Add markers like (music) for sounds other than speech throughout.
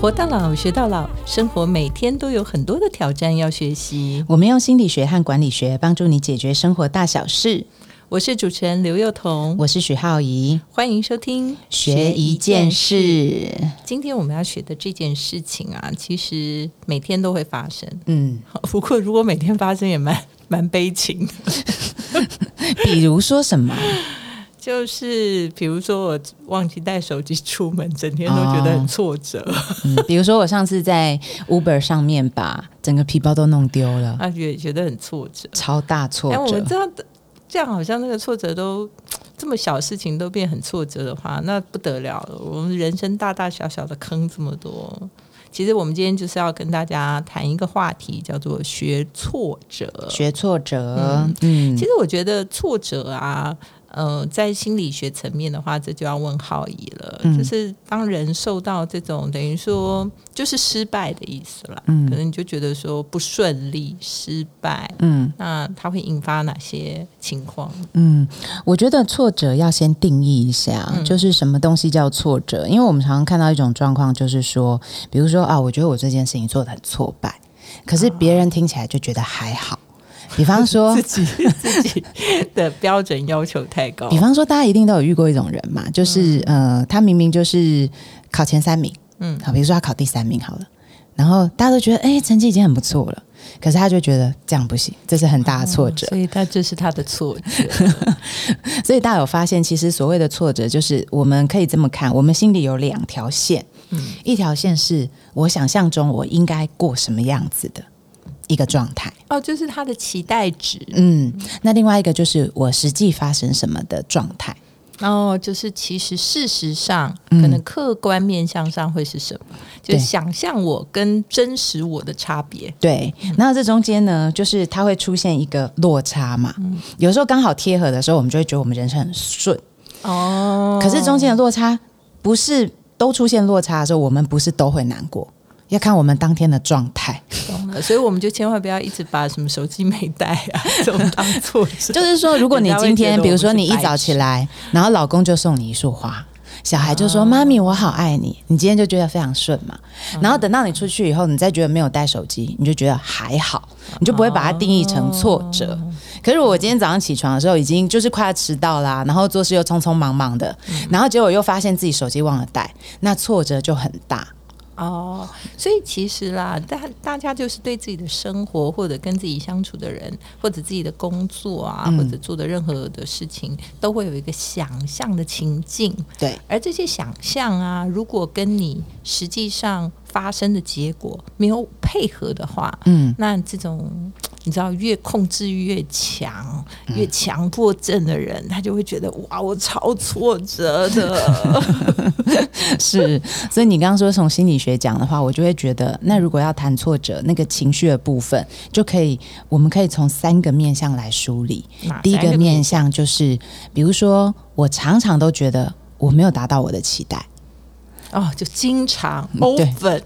活到老，学到老，生活每天都有很多的挑战要学习。我们用心理学和管理学帮助你解决生活大小事。我是主持人刘幼彤，我是许浩怡，欢迎收听学一件事。今天我们要学的这件事情啊，其实每天都会发生。嗯，不过如果每天发生也蛮蛮悲情的。(laughs) 比如说什么？就是比如说我忘记带手机出门，整天都觉得很挫折。嗯，比如说我上次在 Uber 上面把整个皮包都弄丢了，啊，也觉得很挫折，超大挫折。我们知道这样好像那个挫折都这么小事情都变很挫折的话，那不得了了。我们人生大大小小的坑这么多，其实我们今天就是要跟大家谈一个话题，叫做学挫折。学挫折，嗯，其实我觉得挫折啊。呃，在心理学层面的话，这就要问浩怡了。就是当人受到这种等于说就是失败的意思了，可能你就觉得说不顺利、失败，嗯，那它会引发哪些情况？嗯，我觉得挫折要先定义一下，就是什么东西叫挫折？因为我们常常看到一种状况，就是说，比如说啊，我觉得我这件事情做的很挫败，可是别人听起来就觉得还好。比方说 (laughs) 自己自己的标准要求太高。比方说，大家一定都有遇过一种人嘛，就是呃，他明明就是考前三名，嗯，好，比如说他考第三名好了，然后大家都觉得哎，成绩已经很不错了，可是他就觉得这样不行，这是很大的挫折，所以他这是他的挫折。(laughs) 所以大家有发现，其实所谓的挫折，就是我们可以这么看，我们心里有两条线，嗯，一条线是我想象中我应该过什么样子的。一个状态哦，就是他的期待值。嗯，那另外一个就是我实际发生什么的状态。哦，就是其实事实上，可能客观面向上会是什么？就想象我跟真实我的差别。对，那这中间呢，就是它会出现一个落差嘛。有时候刚好贴合的时候，我们就会觉得我们人生很顺。哦，可是中间的落差不是都出现落差的时候，我们不是都会难过。要看我们当天的状态，懂了，所以我们就千万不要一直把什么手机没带啊这种当做。就是说，如果你今天，比如说你一早起来，然后老公就送你一束花，小孩就说：“妈咪，我好爱你。”你今天就觉得非常顺嘛。然后等到你出去以后，你再觉得没有带手机，你就觉得还好，你就不会把它定义成挫折。可是我今天早上起床的时候，已经就是快要迟到啦，然后做事又匆匆忙忙的，然后结果又发现自己手机忘了带，那挫折就很大。哦，所以其实啦，大大家就是对自己的生活，或者跟自己相处的人，或者自己的工作啊，或者做的任何的事情，都会有一个想象的情境。对，而这些想象啊，如果跟你实际上发生的结果没有配合的话，嗯，那这种。你知道，越控制欲越强、越强迫症的人，他就会觉得哇，我超挫折的。(laughs) 是，所以你刚刚说从心理学讲的话，我就会觉得，那如果要谈挫折，那个情绪的部分，就可以，我们可以从三个面向来梳理。第一个面向就是，比如说，我常常都觉得我没有达到我的期待，哦，就经常 over。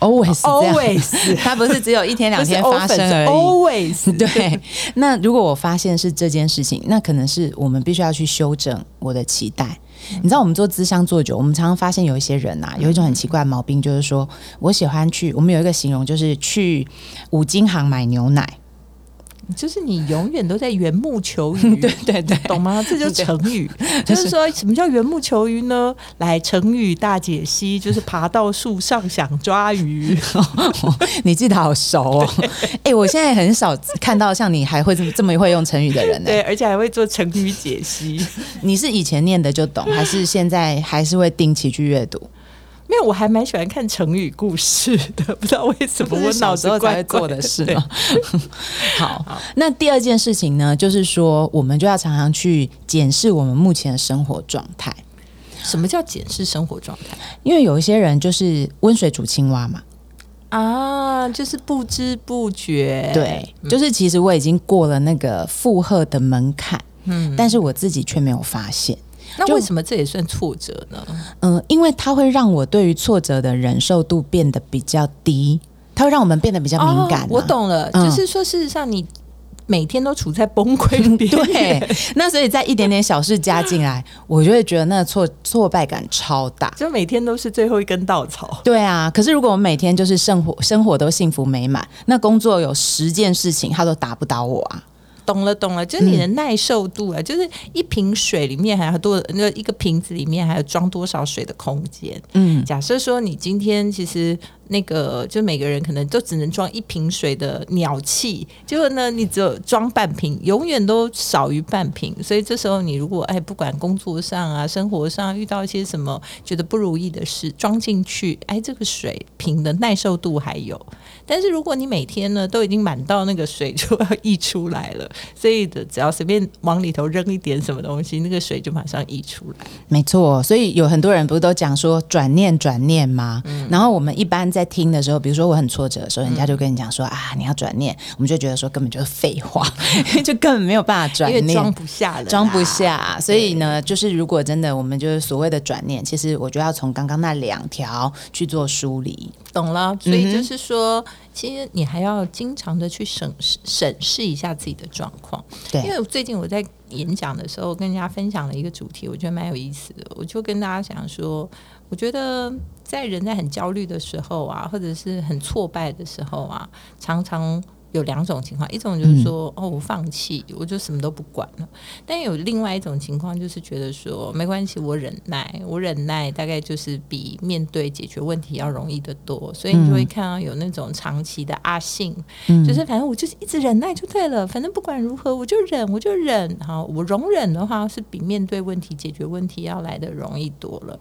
Always，(laughs) 它不是只有一天两天发生而已。Always，(laughs) 对。那如果我发现是这件事情，那可能是我们必须要去修正我的期待。你知道，我们做咨商做久，我们常常发现有一些人啊，有一种很奇怪的毛病，就是说我喜欢去，我们有一个形容，就是去五金行买牛奶。就是你永远都在缘木求鱼，对 (laughs) 对对，懂吗？这就是成语。(laughs) 就是说什么叫缘木求鱼呢？来，成语大解析，就是爬到树上想抓鱼。(laughs) 你记得好熟哦。哎，我现在很少看到像你还会这么这么会用成语的人呢。对，而且还会做成语解析。你是以前念的就懂，还是现在还是会定期去阅读？没有，我还蛮喜欢看成语故事的，不知道为什么我脑子怪做的事吗？(laughs) 好，那第二件事情呢，就是说，我们就要常常去检视我们目前的生活状态。什么叫检视生活状态？因为有一些人就是温水煮青蛙嘛，啊，就是不知不觉，对，就是其实我已经过了那个负荷的门槛，嗯，但是我自己却没有发现。那为什么这也算挫折呢？嗯，因为它会让我对于挫折的忍受度变得比较低，它会让我们变得比较敏感。我懂了，就是说，事实上你每天都处在崩溃边 (laughs) 对，那所以在一点点小事加进来，(laughs) 我就会觉得那个挫挫败感超大，就每天都是最后一根稻草。对啊，可是如果我每天就是生活生活都幸福美满，那工作有十件事情，他都打不倒我啊。懂了，懂了，就是你的耐受度啊，就是一瓶水里面还有多那一个瓶子里面还有装多少水的空间。嗯，假设说你今天其实。那个就每个人可能都只能装一瓶水的鸟气，结果呢，你只有装半瓶，永远都少于半瓶。所以这时候你如果哎，不管工作上啊、生活上遇到一些什么觉得不如意的事，装进去，哎，这个水瓶的耐受度还有。但是如果你每天呢都已经满到那个水就要溢出来了，所以的只要随便往里头扔一点什么东西，那个水就马上溢出来。没错，所以有很多人不是都讲说转念转念吗？然后我们一般。在听的时候，比如说我很挫折的时候，人家就跟你讲说啊，你要转念，我们就觉得说根本就是废话，(laughs) 就根本没有办法转念，装不下了，装不下。所以呢，就是如果真的我们就是所谓的转念，其实我就要从刚刚那两条去做梳理，懂了。所以就是说，其实你还要经常的去审视审视一下自己的状况。对，因为最近我在演讲的时候跟人家分享了一个主题，我觉得蛮有意思的，我就跟大家讲说。我觉得在人在很焦虑的时候啊，或者是很挫败的时候啊，常常。有两种情况，一种就是说，哦，我放弃，我就什么都不管了。但有另外一种情况，就是觉得说，没关系，我忍耐，我忍耐，大概就是比面对解决问题要容易得多。所以你就会看到有那种长期的阿信，就是反正我就是一直忍耐就对了，反正不管如何我就忍，我就忍。好，我容忍的话是比面对问题、解决问题要来的容易多了。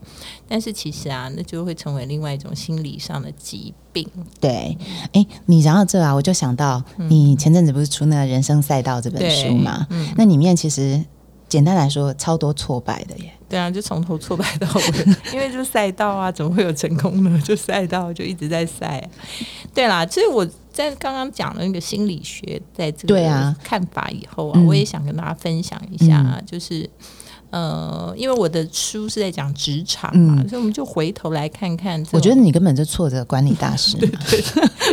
但是其实啊，那就会成为另外一种心理上的疾病。对，哎，你讲到这啊，我就想到。你前阵子不是出那个人生赛道这本书吗？那里面其实简单来说，超多挫败的耶。对啊，就从头挫败到尾，(laughs) 因为就赛道啊，怎么会有成功呢？就赛道就一直在赛。对啦，所以我在刚刚讲了那个心理学在这个看法以后啊，我也想跟大家分享一下啊，就是。呃，因为我的书是在讲职场嘛，所以我们就回头来看看。我觉得你根本就挫折管理大师。(laughs) 对对，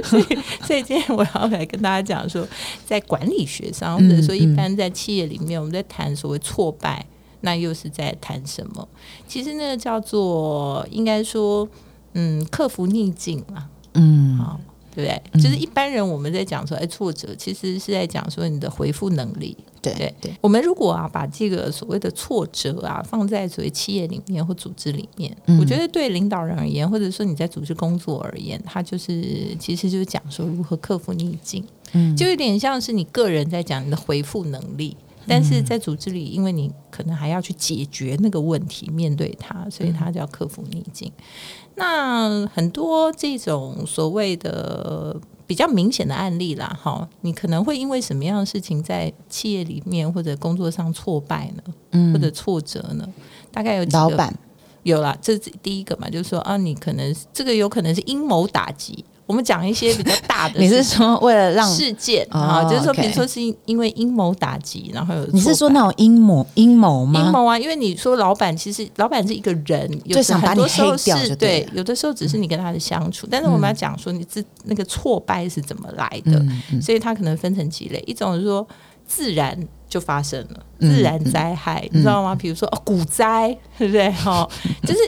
所以所以今天我要来跟大家讲说，在管理学上，或者说一般在企业里面，我们在谈所谓挫败，那又是在谈什么？其实那个叫做应该说，嗯，克服逆境啊，嗯，好。对不对？就是一般人我们在讲说，哎，挫折其实是在讲说你的回复能力。对对对。我们如果啊把这个所谓的挫折啊放在所谓企业里面或组织里面，我觉得对领导人而言，或者说你在组织工作而言，它就是其实就是讲说如何克服逆境。嗯，就有点像是你个人在讲你的回复能力，但是在组织里，因为你可能还要去解决那个问题，面对它，所以它叫克服逆境。那很多这种所谓的比较明显的案例啦，哈，你可能会因为什么样的事情在企业里面或者工作上挫败呢？嗯，或者挫折呢？大概有老板有啦，这是第一个嘛，就是说啊，你可能这个有可能是阴谋打击。我们讲一些比较大的，(laughs) 你是说为了让事件啊，就是说，比如说是因为阴谋打击，然后有你是说那种阴谋阴谋吗？阴谋啊，因为你说老板其实老板是一个人，就想把你黑掉，对，有的时候只是你跟他的相处，但是我们要讲说你自那个挫败是怎么来的，所以他可能分成几类，一种是说自然就发生了自然灾害，你知道吗？比如说哦股灾，对不对？哈，(laughs) 就是。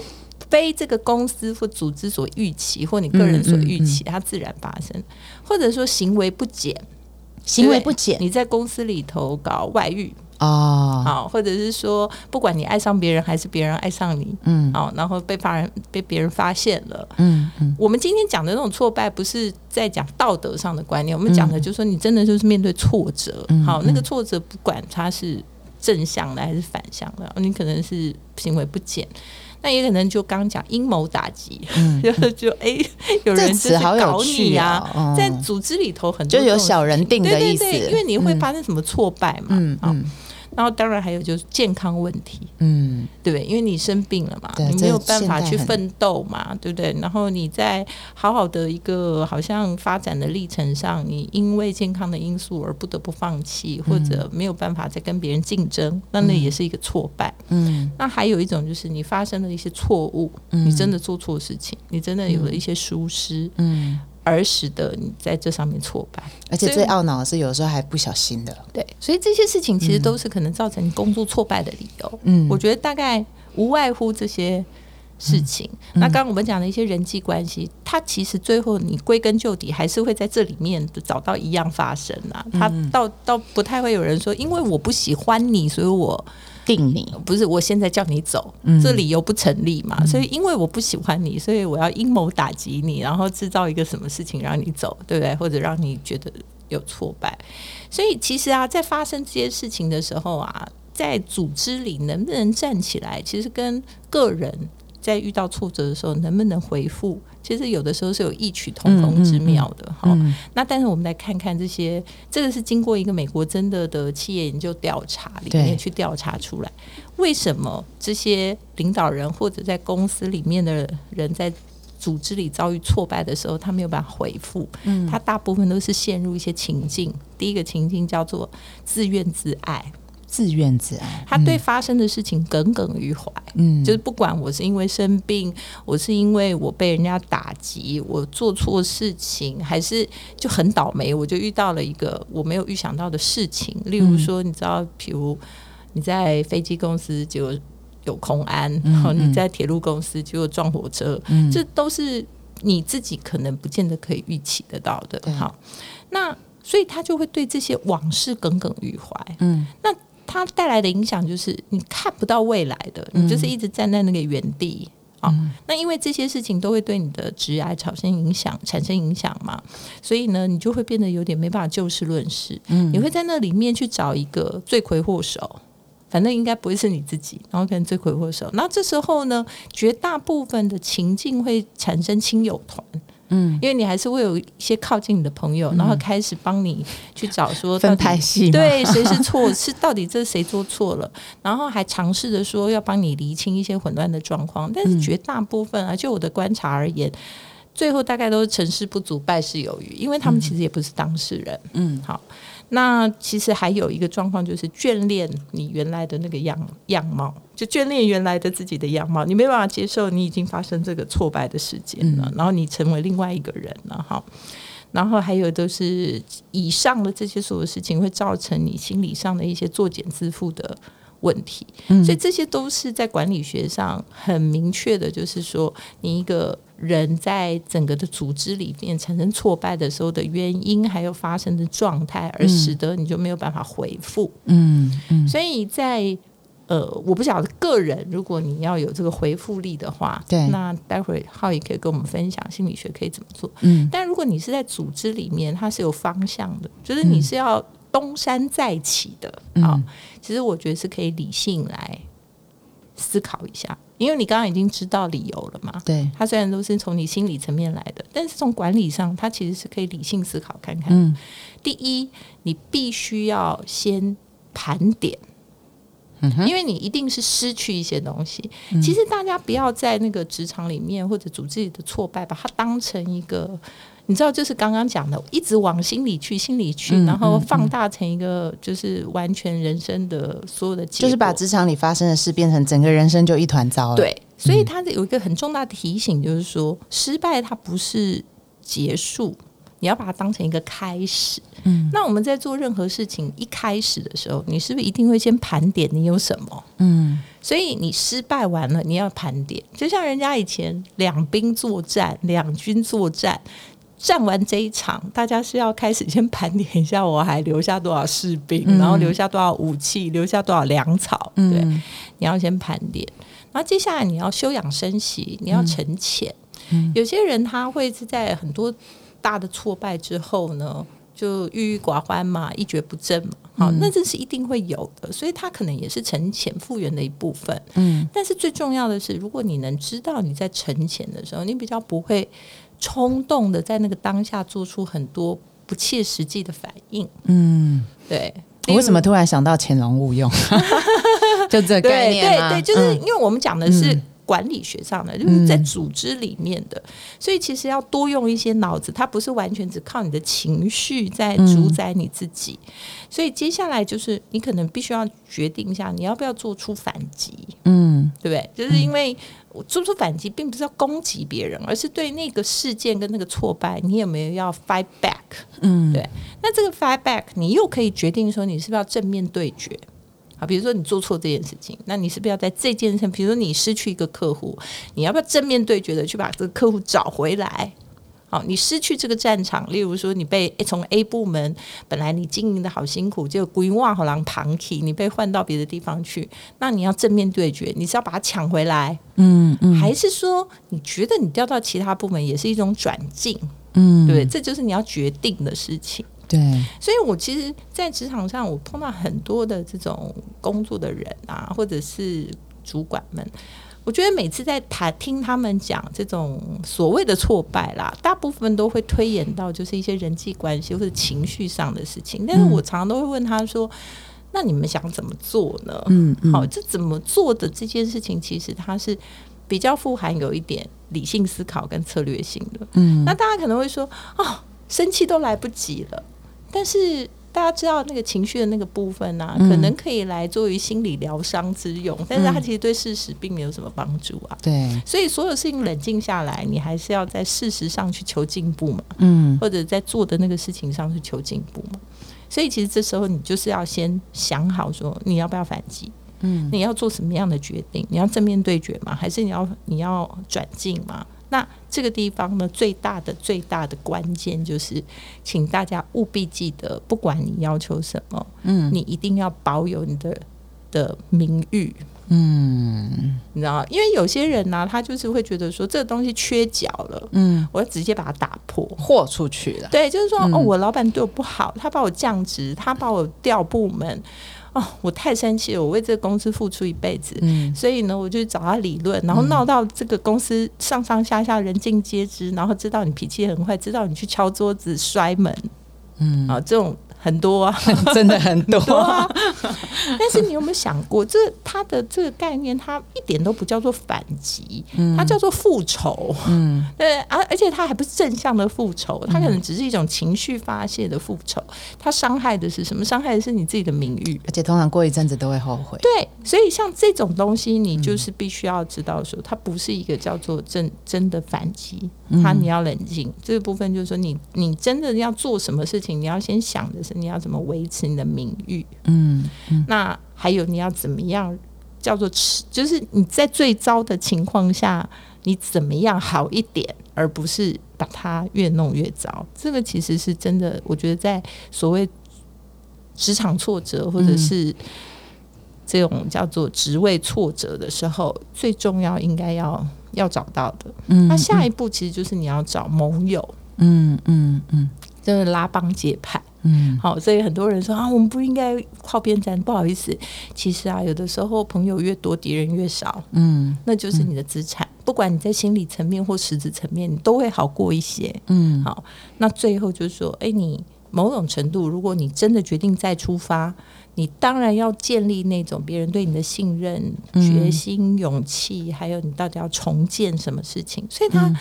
非这个公司或组织所预期，或你个人所预期，它自然发生；或者说行为不检，行为不检，你在公司里头搞外遇哦，好，或者是说，不管你爱上别人还是别人爱上你，嗯，好，然后被发人被别人发现了，嗯嗯。我们今天讲的那种挫败，不是在讲道德上的观念，我们讲的就是说，你真的就是面对挫折，好，那个挫折不管它是正向的还是反向的，你可能是行为不检。那也可能就刚讲阴谋打击，(laughs) 就就哎，有人就是搞你啊，在组织里头很多就有小人定的意思，因为你会发生什么挫败嘛，嗯。然后当然还有就是健康问题，嗯，对不对？因为你生病了嘛，你没有办法去奋斗嘛，对不对？然后你在好好的一个好像发展的历程上，你因为健康的因素而不得不放弃，或者没有办法再跟别人竞争，那那也是一个挫败。嗯，那还有一种就是你发生了一些错误，你真的做错事情，你真的有了一些疏失，嗯。而使得你在这上面挫败。而且最懊恼的是，有时候还不小心的。对，所以这些事情其实都是可能造成你工作挫败的理由。嗯，我觉得大概无外乎这些。事情，那刚刚我们讲的一些人际关系，它其实最后你归根究底还是会在这里面找到一样发生啊。他倒倒不太会有人说，因为我不喜欢你，所以我定你，不是我现在叫你走，这理由不成立嘛。所以因为我不喜欢你，所以我要阴谋打击你，然后制造一个什么事情让你走，对不对？或者让你觉得有挫败。所以其实啊，在发生这些事情的时候啊，在组织里能不能站起来，其实跟个人。在遇到挫折的时候，能不能回复？其实有的时候是有异曲同工之妙的哈。那但是我们来看看这些，这个是经过一个美国真的的企业研究调查里面去调查出来，为什么这些领导人或者在公司里面的人在组织里遭遇挫败的时候，他没有办法回复？嗯，他大部分都是陷入一些情境。第一个情境叫做自怨自艾。自怨自艾，他对发生的事情耿耿于怀。嗯，就是不管我是因为生病，我是因为我被人家打击，我做错事情，还是就很倒霉，我就遇到了一个我没有预想到的事情。例如说，你知道，比如你在飞机公司就有空安，然后你在铁路公司就有撞火车，这都是你自己可能不见得可以预期得到的。好，那所以他就会对这些往事耿耿于怀。嗯，那。它带来的影响就是你看不到未来的，你就是一直站在那个原地啊。那因为这些事情都会对你的职业产生影响，产生影响嘛，所以呢，你就会变得有点没办法就事论事。嗯，你会在那里面去找一个罪魁祸首，反正应该不会是你自己，然后可能罪魁祸首。那这时候呢，绝大部分的情境会产生亲友团。嗯，因为你还是会有一些靠近你的朋友，然后开始帮你去找说分派系，对，谁是错，是到底这是谁做错了，(laughs) 然后还尝试着说要帮你厘清一些混乱的状况，但是绝大部分啊，就我的观察而言，最后大概都是成事不足败事有余，因为他们其实也不是当事人。嗯，好。那其实还有一个状况，就是眷恋你原来的那个样样貌，就眷恋原来的自己的样貌，你没办法接受你已经发生这个挫败的事件了，然后你成为另外一个人了，哈。然后还有都是以上的这些所有事情，会造成你心理上的一些作茧自缚的。问题，所以这些都是在管理学上很明确的，就是说，你一个人在整个的组织里面产生挫败的时候的原因，还有发生的状态，而使得你就没有办法回复。嗯嗯，所以在呃，我不晓得个人，如果你要有这个回复力的话，对，那待会浩也可以跟我们分享心理学可以怎么做。嗯，但如果你是在组织里面，它是有方向的，就是你是要。东山再起的啊，其实我觉得是可以理性来思考一下，因为你刚刚已经知道理由了嘛。对，它虽然都是从你心理层面来的，但是从管理上，它其实是可以理性思考看看。嗯，第一，你必须要先盘点，因为你一定是失去一些东西。其实大家不要在那个职场里面或者组织里的挫败，把它当成一个。你知道，就是刚刚讲的，一直往心里去，心里去，然后放大成一个，就是完全人生的所有的，就是把职场里发生的事变成整个人生就一团糟了。对，所以它有一个很重大的提醒，就是说，失败它不是结束，你要把它当成一个开始。嗯，那我们在做任何事情一开始的时候，你是不是一定会先盘点你有什么？嗯，所以你失败完了，你要盘点，就像人家以前两兵作战，两军作战。战完这一场，大家是要开始先盘点一下，我还留下多少士兵，然后留下多少武器，留下多少粮草。对，你要先盘点。然后接下来你要休养生息，你要沉潜。有些人他会是在很多大的挫败之后呢，就郁郁寡欢嘛，一蹶不振嘛。好，那这是一定会有的，所以他可能也是沉潜复原的一部分。嗯，但是最重要的是，如果你能知道你在沉潜的时候，你比较不会。冲动的在那个当下做出很多不切实际的反应。嗯，对。我为什么突然想到潜龙勿用？(laughs) 就这概念对对对，就是因为我们讲的是管理学上的，就是在组织里面的，所以其实要多用一些脑子，它不是完全只靠你的情绪在主宰你自己。所以接下来就是你可能必须要决定一下，你要不要做出反击。嗯，对不对？就是因为我做出反击，并不是要攻击别人，而是对那个事件跟那个挫败，你有没有要 fight back？嗯，对。那这个 fight back，你又可以决定说，你是不是要正面对决？好，比如说你做错这件事情，那你是不是要在这件事，比如说你失去一个客户，你要不要正面对决的去把这个客户找回来？好，你失去这个战场，例如说你被从 A 部门本来你经营的好辛苦，就归万好狼旁体，你被换到别的地方去，那你要正面对决，你是要把它抢回来，嗯嗯，还是说你觉得你调到其他部门也是一种转进？嗯，对，这就是你要决定的事情。对，所以我其实，在职场上，我碰到很多的这种工作的人啊，或者是主管们。我觉得每次在谈听他们讲这种所谓的挫败啦，大部分都会推演到就是一些人际关系或者情绪上的事情。但是我常常都会问他说：“那你们想怎么做呢？”嗯，好，这怎么做的这件事情，其实它是比较富含有一点理性思考跟策略性的。嗯，那大家可能会说：“哦，生气都来不及了。”但是。大家知道那个情绪的那个部分呢，可能可以来作为心理疗伤之用，但是它其实对事实并没有什么帮助啊。对，所以所有事情冷静下来，你还是要在事实上去求进步嘛。嗯，或者在做的那个事情上去求进步嘛。所以其实这时候你就是要先想好说你要不要反击，嗯，你要做什么样的决定？你要正面对决吗？还是你要你要转进吗？那这个地方呢，最大的最大的关键就是，请大家务必记得，不管你要求什么，嗯，你一定要保有你的的名誉，嗯，你知道因为有些人呢，他就是会觉得说，这个东西缺角了，嗯，我要直接把它打破，豁出去了。对，就是说，哦，我老板对我不好，他把我降职，他把我调部门。哦，我太生气了！我为这个公司付出一辈子，所以呢，我就找他理论，然后闹到这个公司上上下下人尽皆知，然后知道你脾气很坏，知道你去敲桌子摔门，嗯啊，这种。很多啊，(laughs) 真的很多啊。但是你有没有想过，这它的这个概念，它一点都不叫做反击，它叫做复仇。嗯，对，而而且它还不是正向的复仇，它可能只是一种情绪发泄的复仇。它伤害的是什么？伤害的是你自己的名誉，而且通常过一阵子都会后悔。对，所以像这种东西，你就是必须要知道说，它不是一个叫做真真的反击。它你要冷静，这个部分就是说，你你真的要做什么事情，你要先想的是。你要怎么维持你的名誉？嗯，那还有你要怎么样叫做吃？就是你在最糟的情况下，你怎么样好一点，而不是把它越弄越糟。这个其实是真的，我觉得在所谓职场挫折或者是这种叫做职位挫折的时候，最重要应该要要找到的。嗯，那下一步其实就是你要找盟友。嗯嗯嗯，就是拉帮结派。嗯，好，所以很多人说啊，我们不应该靠边站。不好意思，其实啊，有的时候朋友越多，敌人越少。嗯，那就是你的资产。不管你在心理层面或实质层面，你都会好过一些。嗯，好，那最后就是说，哎，你某种程度，如果你真的决定再出发。你当然要建立那种别人对你的信任、决心、勇气，还有你到底要重建什么事情。所以，他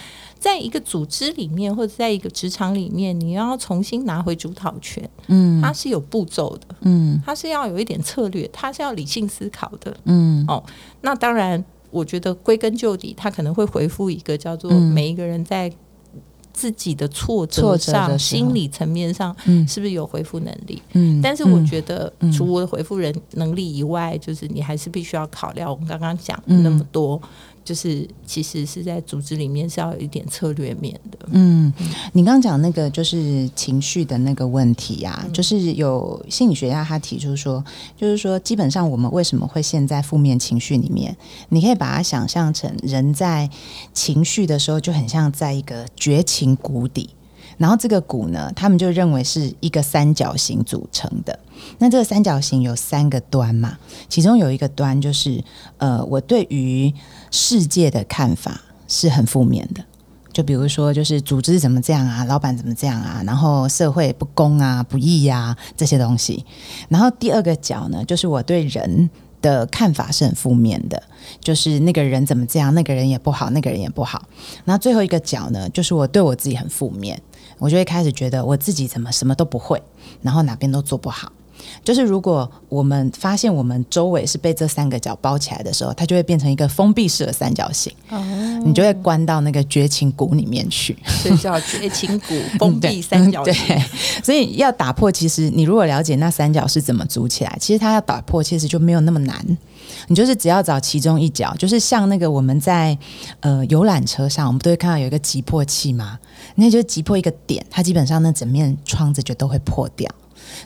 在一个组织里面，或者在一个职场里面，你要重新拿回主导权。嗯，它是有步骤的。嗯，它是要有一点策略，它是要理性思考的。嗯，哦，那当然，我觉得归根究底，他可能会回复一个叫做每一个人在。自己的挫折上，心理层面上，是不是有回复能力？嗯，但是我觉得，除了回复人能力以外，就是你还是必须要考量我们刚刚讲那么多。就是其实是在组织里面是要有一点策略面的。嗯，你刚刚讲那个就是情绪的那个问题呀，就是有心理学家他提出说，就是说基本上我们为什么会陷在负面情绪里面？你可以把它想象成人在情绪的时候就很像在一个绝情谷底，然后这个谷呢，他们就认为是一个三角形组成的。那这个三角形有三个端嘛？其中有一个端就是呃，我对于世界的看法是很负面的，就比如说，就是组织怎么这样啊，老板怎么这样啊，然后社会不公啊、不义呀这些东西。然后第二个角呢，就是我对人的看法是很负面的，就是那个人怎么这样，那个人也不好，那个人也不好。那最后一个角呢，就是我对我自己很负面，我就会开始觉得我自己怎么什么都不会，然后哪边都做不好。就是如果我们发现我们周围是被这三个角包起来的时候，它就会变成一个封闭式的三角形。哦，你就会关到那个绝情谷里面去，所以叫绝情谷封闭三角形。(laughs) 对，所以要打破，其实你如果了解那三角是怎么组起来，其实它要打破，其实就没有那么难。你就是只要找其中一角，就是像那个我们在呃游览车上，我们都会看到有一个急迫器嘛，那就急迫一个点，它基本上那整面窗子就都会破掉。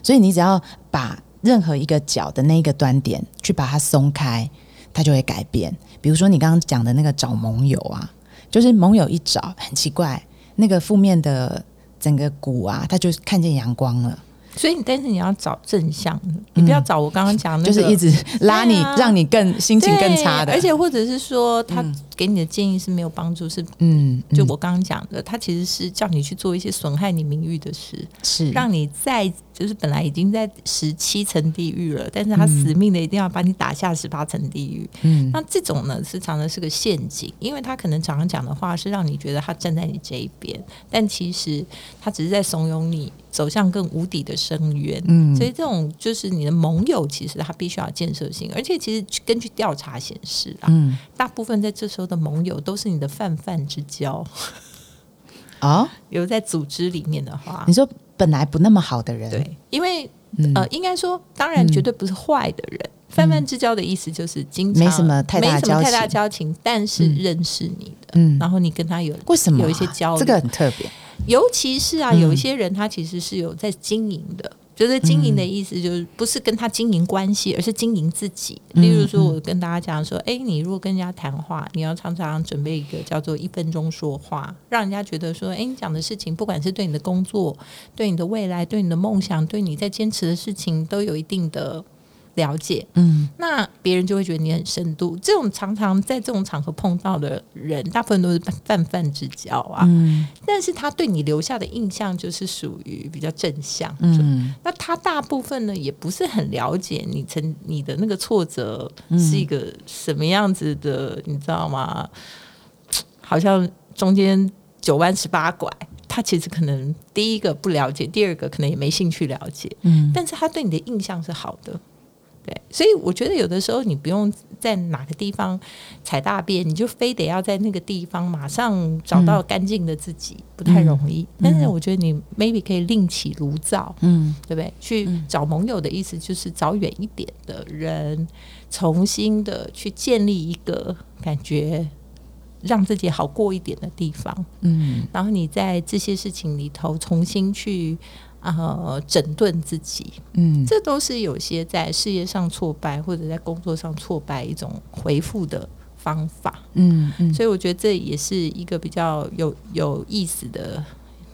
所以你只要把任何一个角的那个端点去把它松开，它就会改变。比如说你刚刚讲的那个找盟友啊，就是盟友一找很奇怪，那个负面的整个谷啊，它就看见阳光了。所以，但是你要找正向，你不要找我刚刚讲的，就是一直拉你，让你更心情更差的，而且或者是说他。给你的建议是没有帮助，是嗯，就我刚刚讲的，他其实是叫你去做一些损害你名誉的事，是让你在就是本来已经在十七层地狱了，但是他死命的一定要把你打下十八层地狱。嗯，那这种呢，是常常是个陷阱，因为他可能常常讲的话是让你觉得他站在你这一边，但其实他只是在怂恿你走向更无底的深渊。嗯，所以这种就是你的盟友，其实他必须要建设性，而且其实根据调查显示啊，嗯，大部分在这时候。的盟友都是你的泛泛之交。啊！(laughs) 有在组织里面的话，你说本来不那么好的人，对，因为呃，应该说，当然绝对不是坏的人。泛泛之交的意思就是经常没什么太大太大交情，但是认识你的，嗯，然后你跟他有为什么有一些交流，这个很特别。尤其是啊，有一些人他其实是有在经营的。就是经营的意思，就是不是跟他经营关系，而是经营自己。例如说，我跟大家讲说，哎，你如果跟人家谈话，你要常常准备一个叫做一分钟说话，让人家觉得说，哎，你讲的事情，不管是对你的工作、对你的未来、对你的梦想、对你在坚持的事情，都有一定的。了解，嗯，那别人就会觉得你很深度。这种常常在这种场合碰到的人，大部分都是泛泛之交啊。嗯，但是他对你留下的印象就是属于比较正向。嗯，那他大部分呢，也不是很了解你曾你的那个挫折是一个什么样子的，你知道吗？好像中间九弯十八拐，他其实可能第一个不了解，第二个可能也没兴趣了解。嗯，但是他对你的印象是好的。对，所以我觉得有的时候你不用在哪个地方踩大便，你就非得要在那个地方马上找到干净的自己，不太容易。但是我觉得你 maybe 可以另起炉灶，嗯，对不对？去找盟友的意思就是找远一点的人，重新的去建立一个感觉让自己好过一点的地方，嗯，然后你在这些事情里头重新去。呃，整顿自己，嗯，这都是有些在事业上挫败或者在工作上挫败一种回复的方法，嗯嗯，所以我觉得这也是一个比较有有意思的。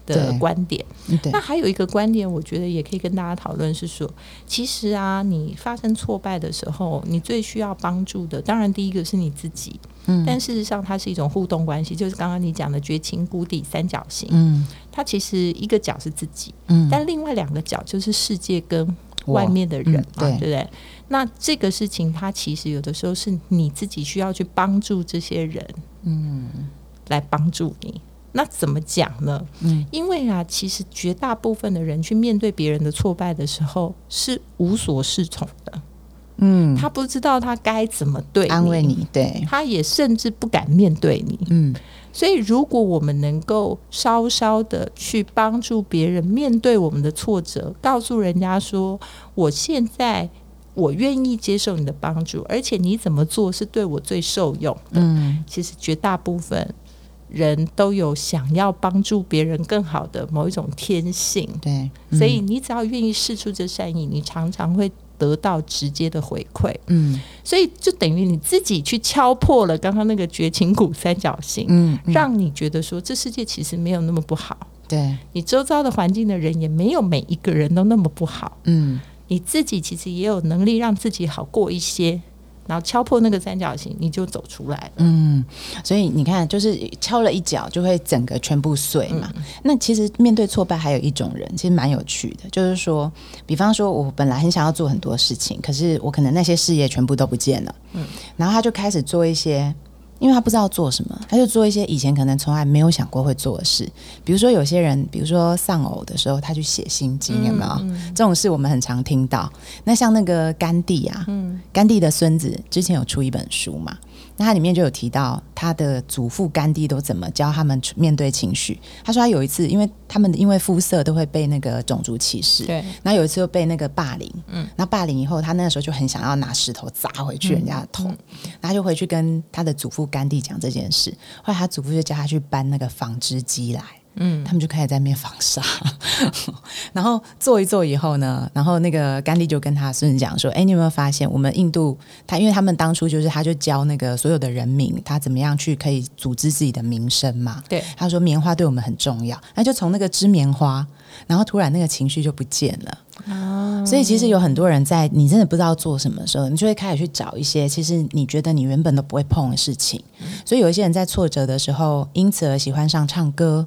的观点，那还有一个观点，我觉得也可以跟大家讨论，是说，其实啊，你发生挫败的时候，你最需要帮助的，当然第一个是你自己，嗯，但事实上它是一种互动关系，就是刚刚你讲的绝情谷底三角形，嗯，它其实一个角是自己，嗯，但另外两个角就是世界跟外面的人嘛，对不对？那这个事情，它其实有的时候是你自己需要去帮助这些人，嗯，来帮助你。那怎么讲呢？嗯，因为啊，其实绝大部分的人去面对别人的挫败的时候是无所适从的。嗯，他不知道他该怎么对安慰你，对，他也甚至不敢面对你。嗯，所以如果我们能够稍稍的去帮助别人面对我们的挫折，告诉人家说，我现在我愿意接受你的帮助，而且你怎么做是对我最受用的。嗯，其实绝大部分。人都有想要帮助别人更好的某一种天性，对，所以你只要愿意试出这善意，你常常会得到直接的回馈，嗯，所以就等于你自己去敲破了刚刚那个绝情谷三角形，嗯，让你觉得说这世界其实没有那么不好，对。你周遭的环境的人也没有每一个人都那么不好，嗯，你自己其实也有能力让自己好过一些。然后敲破那个三角形，你就走出来了。嗯，所以你看，就是敲了一脚，就会整个全部碎嘛。那其实面对挫败，还有一种人，其实蛮有趣的，就是说，比方说，我本来很想要做很多事情，可是我可能那些事业全部都不见了。嗯，然后他就开始做一些。因为他不知道做什么，他就做一些以前可能从来没有想过会做的事。比如说有些人，比如说丧偶的时候，他去写心经，有没有？这种事我们很常听到。那像那个甘地啊，甘地的孙子之前有出一本书嘛？那他里面就有提到他的祖父甘地都怎么教他们面对情绪。他说他有一次，因为他们因为肤色都会被那个种族歧视，对。然后有一次又被那个霸凌，嗯。那霸凌以后，他那个时候就很想要拿石头砸回去人家的头，然后就回去跟他的祖父甘地讲这件事。后来他祖父就叫他去搬那个纺织机来。嗯，他们就开始在那边纺纱，(laughs) 然后做一做以后呢，然后那个甘地就跟他孙子讲说：“哎，你有没有发现我们印度他，因为他们当初就是他就教那个所有的人民，他怎么样去可以组织自己的民生嘛？对，他说棉花对我们很重要，那就从那个织棉花，然后突然那个情绪就不见了。哦，所以其实有很多人在你真的不知道做什么的时候，你就会开始去找一些其实你觉得你原本都不会碰的事情。所以有一些人在挫折的时候，因此而喜欢上唱歌。”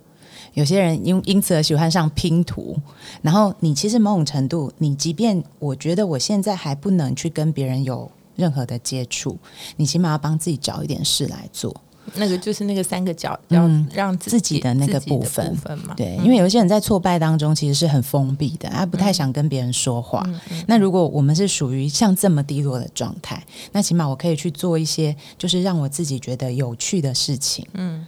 有些人因因此而喜欢上拼图，然后你其实某种程度，你即便我觉得我现在还不能去跟别人有任何的接触，你起码要帮自己找一点事来做。那个就是那个三个角，要让自己的那个部分嘛。对，因为有些人在挫败当中其实是很封闭的，他不太想跟别人说话。那如果我们是属于像这么低落的状态，那起码我可以去做一些，就是让我自己觉得有趣的事情。嗯。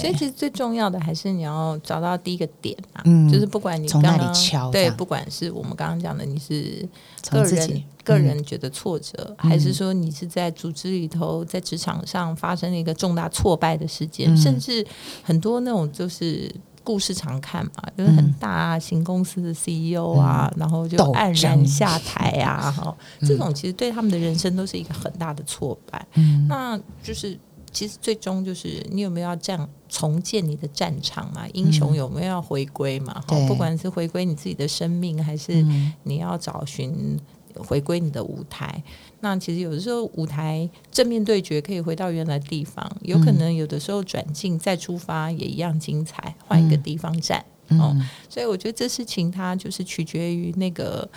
所以其实最重要的还是你要找到第一个点啊，就是不管你从哪里敲，对，不管是我们刚刚讲的你是个人个人觉得挫折，还是说你是在组织里头在职场上发生了一个重大挫败的事件，甚至很多那种就是故事常看嘛，就是很大啊型公司的 CEO 啊，然后就黯然下台啊，哈，这种其实对他们的人生都是一个很大的挫败，那就是。其实最终就是你有没有要这样重建你的战场嘛？英雄有没有要回归嘛？好，不管是回归你自己的生命，还是你要找寻回归你的舞台。那其实有的时候舞台正面对决可以回到原来地方，有可能有的时候转进再出发也一样精彩，换一个地方站哦。所以我觉得这事情它就是取决于那个。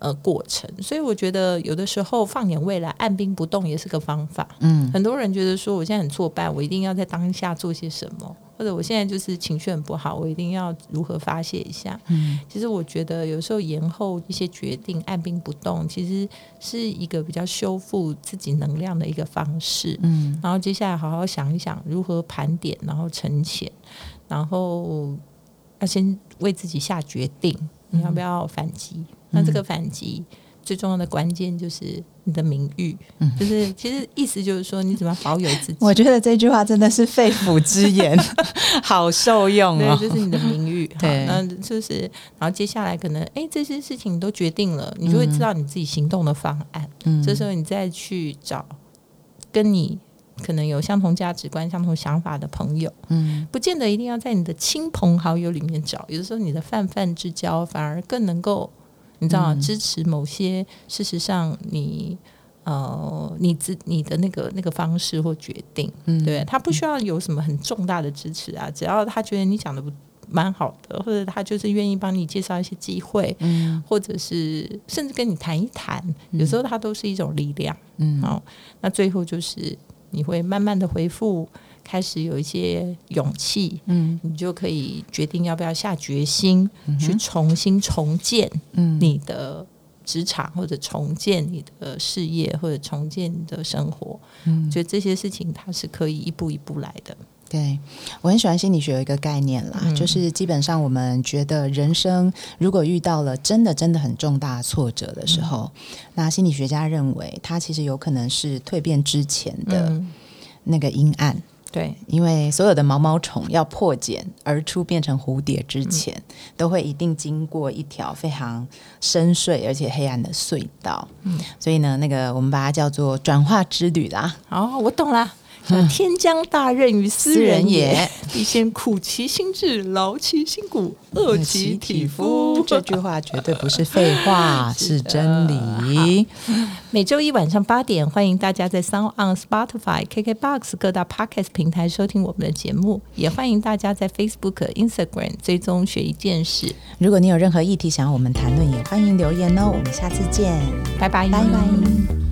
呃，过程，所以我觉得有的时候放眼未来，按兵不动也是个方法。嗯，很多人觉得说，我现在很挫败，我一定要在当下做些什么，或者我现在就是情绪很不好，我一定要如何发泄一下。嗯，其实我觉得有时候延后一些决定，按兵不动，其实是一个比较修复自己能量的一个方式。嗯，然后接下来好好想一想如何盘点，然后沉潜，然后要先为自己下决定，你要不要反击？那这个反击最重要的关键就是你的名誉，就是其实意思就是说你怎么保有自己。(laughs) 我觉得这句话真的是肺腑之言，(laughs) 好受用哦。就是你的名誉，(laughs) 对，那就是然后接下来可能哎这些事情你都决定了，你就会知道你自己行动的方案。嗯，这时候你再去找跟你可能有相同价值观、相同想法的朋友，嗯，不见得一定要在你的亲朋好友里面找，有的时候你的泛泛之交反而更能够。你知道支持某些，事实上你呃，你自你的那个那个方式或决定，嗯，对他不需要有什么很重大的支持啊，只要他觉得你讲的不蛮好的，或者他就是愿意帮你介绍一些机会，嗯，或者是甚至跟你谈一谈，有时候他都是一种力量，嗯，好，那最后就是你会慢慢的回复。开始有一些勇气，嗯，你就可以决定要不要下决心去重新重建嗯。你的职场，或者重建你的事业，或者重建你的生活。嗯，觉得这些事情它是可以一步一步来的。对。我很喜欢心理学有一个概念啦，就是基本上我们觉得人生如果遇到了真的真的很重大挫折的时候，那心理学家认为它其实有可能是蜕变之前的那个阴暗。对，因为所有的毛毛虫要破茧而出变成蝴蝶之前，都会一定经过一条非常深邃而且黑暗的隧道。嗯，所以呢，那个我们把它叫做转化之旅啦。哦，我懂了。天将大任于斯人也，必先苦其心志，劳其筋骨，饿其体肤。这句话绝对不是废话，(laughs) 是真理。每周一晚上八点，欢迎大家在 Sound on Spotify、KKBox 各大 Podcast 平台收听我们的节目，也欢迎大家在 Facebook、Instagram 追踪学一件事。如果你有任何议题想要我们谈论，也欢迎留言哦。我们下次见，拜拜，拜拜。